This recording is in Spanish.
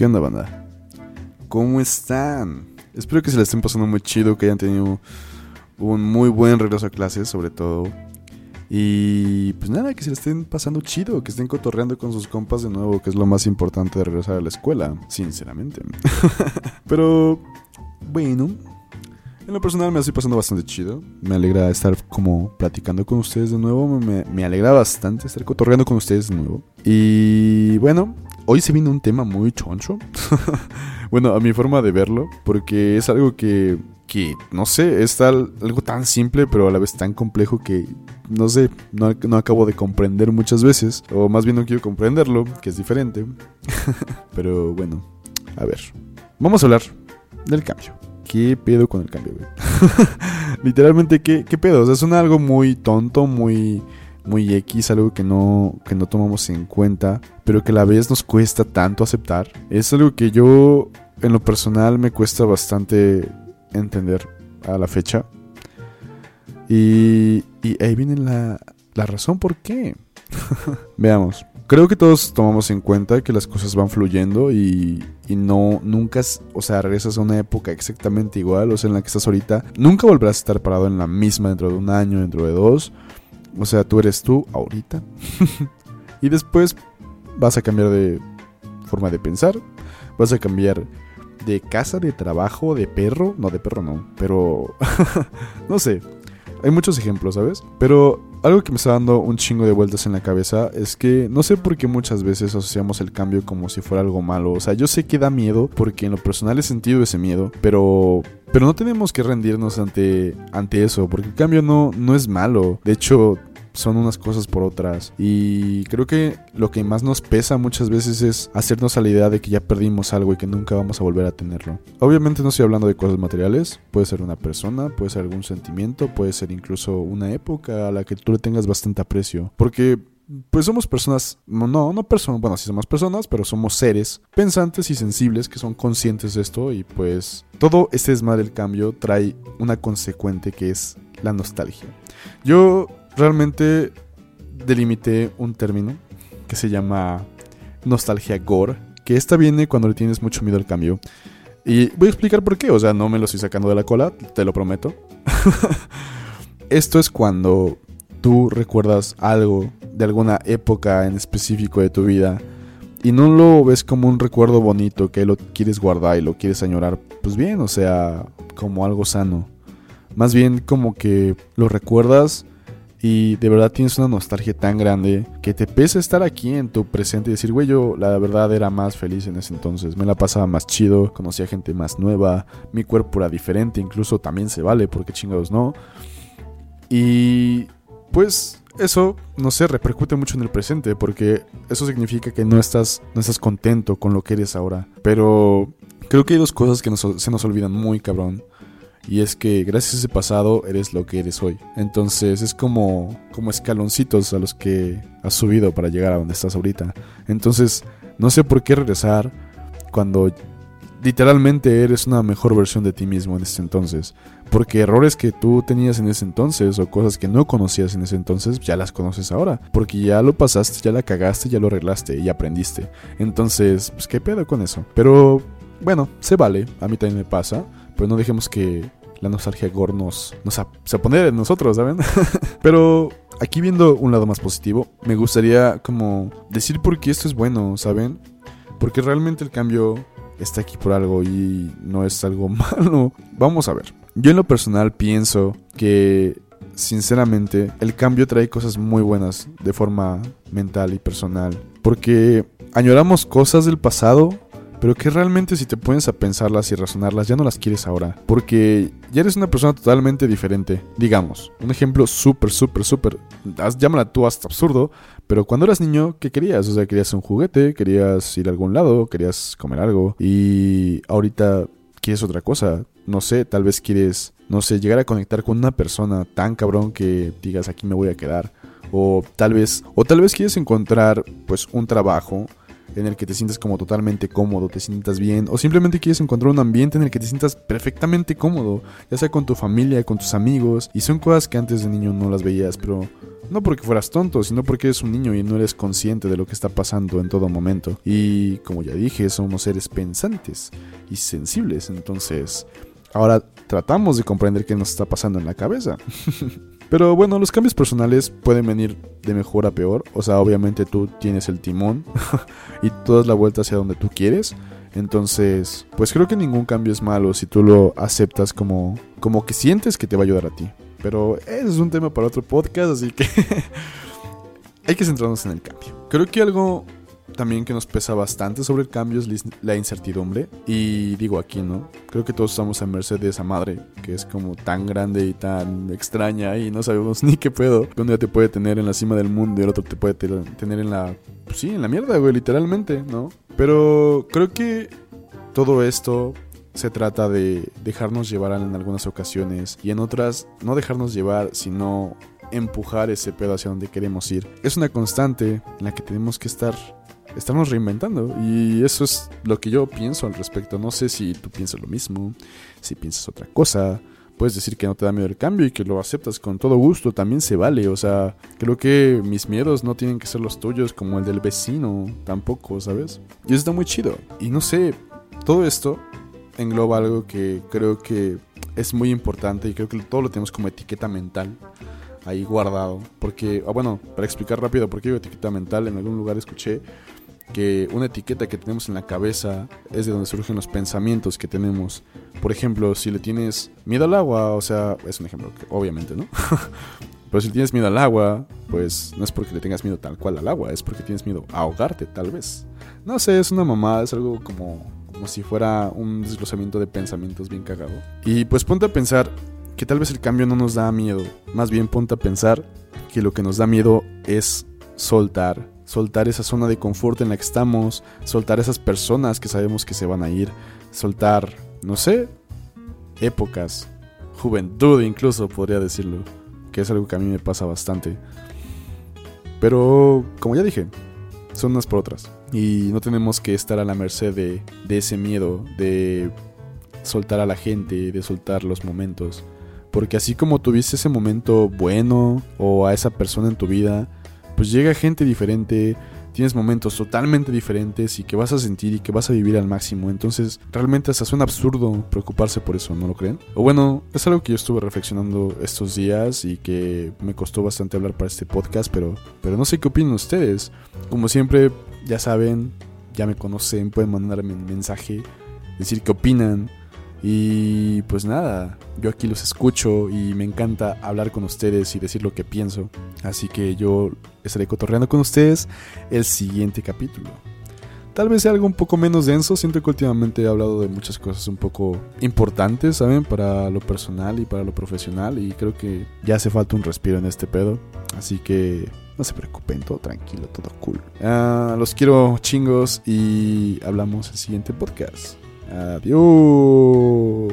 ¿Qué onda, banda? ¿Cómo están? Espero que se la estén pasando muy chido, que hayan tenido un muy buen regreso a clases, sobre todo. Y pues nada, que se la estén pasando chido, que estén cotorreando con sus compas de nuevo, que es lo más importante de regresar a la escuela, sinceramente. Pero bueno, en lo personal me estoy pasando bastante chido. Me alegra estar como platicando con ustedes de nuevo. Me, me, alegra bastante estar cotorreando con ustedes de nuevo. Y bueno, hoy se viene un tema muy choncho. bueno, a mi forma de verlo, porque es algo que, que no sé, es tal, algo tan simple, pero a la vez tan complejo que, no sé, no, no acabo de comprender muchas veces. O más bien no quiero comprenderlo, que es diferente. pero bueno, a ver. Vamos a hablar del cambio. ¿Qué pedo con el cambio? Literalmente, ¿qué, ¿qué pedo? O sea, suena algo muy tonto, muy muy X, algo que no, que no tomamos en cuenta, pero que a la vez nos cuesta tanto aceptar. Es algo que yo, en lo personal, me cuesta bastante entender a la fecha. Y, y ahí viene la, la razón por qué. Veamos. Creo que todos tomamos en cuenta que las cosas van fluyendo y, y, no, nunca, o sea, regresas a una época exactamente igual, o sea, en la que estás ahorita. Nunca volverás a estar parado en la misma dentro de un año, dentro de dos. O sea, tú eres tú ahorita. y después vas a cambiar de forma de pensar. Vas a cambiar de casa, de trabajo, de perro. No, de perro no. Pero... no sé. Hay muchos ejemplos, ¿sabes? Pero algo que me está dando un chingo de vueltas en la cabeza es que no sé por qué muchas veces asociamos el cambio como si fuera algo malo. O sea, yo sé que da miedo porque en lo personal he sentido ese miedo, pero pero no tenemos que rendirnos ante ante eso, porque el cambio no no es malo. De hecho, son unas cosas por otras. Y creo que lo que más nos pesa muchas veces es hacernos a la idea de que ya perdimos algo y que nunca vamos a volver a tenerlo. Obviamente no estoy hablando de cosas materiales, puede ser una persona, puede ser algún sentimiento, puede ser incluso una época a la que tú le tengas bastante aprecio. Porque pues somos personas, no, no personas, bueno, sí somos personas, pero somos seres pensantes y sensibles que son conscientes de esto y pues todo este desmadre del cambio trae una consecuente que es la nostalgia. Yo realmente delimité un término que se llama nostalgia gore, que esta viene cuando le tienes mucho miedo al cambio. Y voy a explicar por qué, o sea, no me lo estoy sacando de la cola, te lo prometo. Esto es cuando tú recuerdas algo de alguna época en específico de tu vida y no lo ves como un recuerdo bonito que lo quieres guardar y lo quieres añorar, pues bien, o sea, como algo sano. Más bien como que lo recuerdas y de verdad tienes una nostalgia tan grande que te pesa estar aquí en tu presente y decir, güey, yo la verdad era más feliz en ese entonces, me la pasaba más chido, conocía gente más nueva, mi cuerpo era diferente, incluso también se vale, porque chingados no. Y pues eso, no sé, repercute mucho en el presente, porque eso significa que no estás, no estás contento con lo que eres ahora. Pero creo que hay dos cosas que se nos olvidan muy cabrón. Y es que gracias a ese pasado eres lo que eres hoy. Entonces es como, como escaloncitos a los que has subido para llegar a donde estás ahorita. Entonces no sé por qué regresar cuando literalmente eres una mejor versión de ti mismo en ese entonces. Porque errores que tú tenías en ese entonces o cosas que no conocías en ese entonces, ya las conoces ahora. Porque ya lo pasaste, ya la cagaste, ya lo arreglaste y aprendiste. Entonces, pues qué pedo con eso. Pero bueno, se vale, a mí también me pasa. Pero no dejemos que la nostalgia gore nos, nos se pone en nosotros, ¿saben? Pero aquí viendo un lado más positivo, me gustaría como decir por qué esto es bueno, ¿saben? Porque realmente el cambio está aquí por algo y no es algo malo. Vamos a ver. Yo en lo personal pienso que sinceramente el cambio trae cosas muy buenas de forma mental y personal. Porque añoramos cosas del pasado pero que realmente si te pones a pensarlas y razonarlas ya no las quieres ahora, porque ya eres una persona totalmente diferente. Digamos, un ejemplo súper, súper, súper, llámala tú hasta absurdo, pero cuando eras niño, ¿qué querías? O sea, querías un juguete, querías ir a algún lado, querías comer algo, y ahorita quieres otra cosa. No sé, tal vez quieres, no sé, llegar a conectar con una persona tan cabrón que digas aquí me voy a quedar. O tal vez, o tal vez quieres encontrar pues un trabajo en el que te sientes como totalmente cómodo, te sientas bien, o simplemente quieres encontrar un ambiente en el que te sientas perfectamente cómodo, ya sea con tu familia, con tus amigos, y son cosas que antes de niño no las veías, pero no porque fueras tonto, sino porque eres un niño y no eres consciente de lo que está pasando en todo momento. Y como ya dije, somos seres pensantes y sensibles, entonces ahora tratamos de comprender qué nos está pasando en la cabeza. Pero bueno, los cambios personales pueden venir de mejor a peor. O sea, obviamente tú tienes el timón y todas la vuelta hacia donde tú quieres. Entonces, pues creo que ningún cambio es malo si tú lo aceptas como, como que sientes que te va a ayudar a ti. Pero ese es un tema para otro podcast, así que hay que centrarnos en el cambio. Creo que algo también que nos pesa bastante sobre el cambio es la incertidumbre. Y digo aquí, ¿no? Creo que todos estamos a merced de esa madre, que es como tan grande y tan extraña y no sabemos ni qué puedo. Un día te puede tener en la cima del mundo y el otro te puede tener en la... Pues sí, en la mierda, güey, literalmente, ¿no? Pero creo que todo esto se trata de dejarnos llevar en algunas ocasiones y en otras no dejarnos llevar, sino empujar ese pedo hacia donde queremos ir. Es una constante en la que tenemos que estar estamos reinventando y eso es lo que yo pienso al respecto. No sé si tú piensas lo mismo, si piensas otra cosa. Puedes decir que no te da miedo el cambio y que lo aceptas con todo gusto, también se vale. O sea, creo que mis miedos no tienen que ser los tuyos como el del vecino, tampoco, ¿sabes? Y eso está muy chido. Y no sé, todo esto engloba algo que creo que es muy importante y creo que todo lo tenemos como etiqueta mental ahí guardado. Porque, ah, bueno, para explicar rápido por qué digo etiqueta mental, en algún lugar escuché que una etiqueta que tenemos en la cabeza es de donde surgen los pensamientos que tenemos. Por ejemplo, si le tienes miedo al agua, o sea, es un ejemplo, obviamente, ¿no? Pero si tienes miedo al agua, pues no es porque le tengas miedo tal cual al agua, es porque tienes miedo a ahogarte, tal vez. No sé, es una mamada, es algo como, como si fuera un desglosamiento de pensamientos bien cagado. Y pues ponte a pensar que tal vez el cambio no nos da miedo, más bien ponte a pensar que lo que nos da miedo es soltar soltar esa zona de confort en la que estamos, soltar esas personas que sabemos que se van a ir, soltar, no sé, épocas, juventud incluso podría decirlo, que es algo que a mí me pasa bastante. Pero, como ya dije, son unas por otras. Y no tenemos que estar a la merced de, de ese miedo, de soltar a la gente, de soltar los momentos. Porque así como tuviste ese momento bueno o a esa persona en tu vida, pues llega gente diferente, tienes momentos totalmente diferentes y que vas a sentir y que vas a vivir al máximo. Entonces, realmente hasta suena absurdo preocuparse por eso, ¿no lo creen? O bueno, es algo que yo estuve reflexionando estos días y que me costó bastante hablar para este podcast, pero, pero no sé qué opinan ustedes. Como siempre, ya saben, ya me conocen, pueden mandarme un mensaje, decir qué opinan. Y pues nada, yo aquí los escucho y me encanta hablar con ustedes y decir lo que pienso. Así que yo estaré cotorreando con ustedes el siguiente capítulo. Tal vez sea algo un poco menos denso, siento que últimamente he hablado de muchas cosas un poco importantes, ¿saben? Para lo personal y para lo profesional y creo que ya hace falta un respiro en este pedo. Así que no se preocupen, todo tranquilo, todo cool. Ah, los quiero chingos y hablamos el siguiente podcast. Adiós.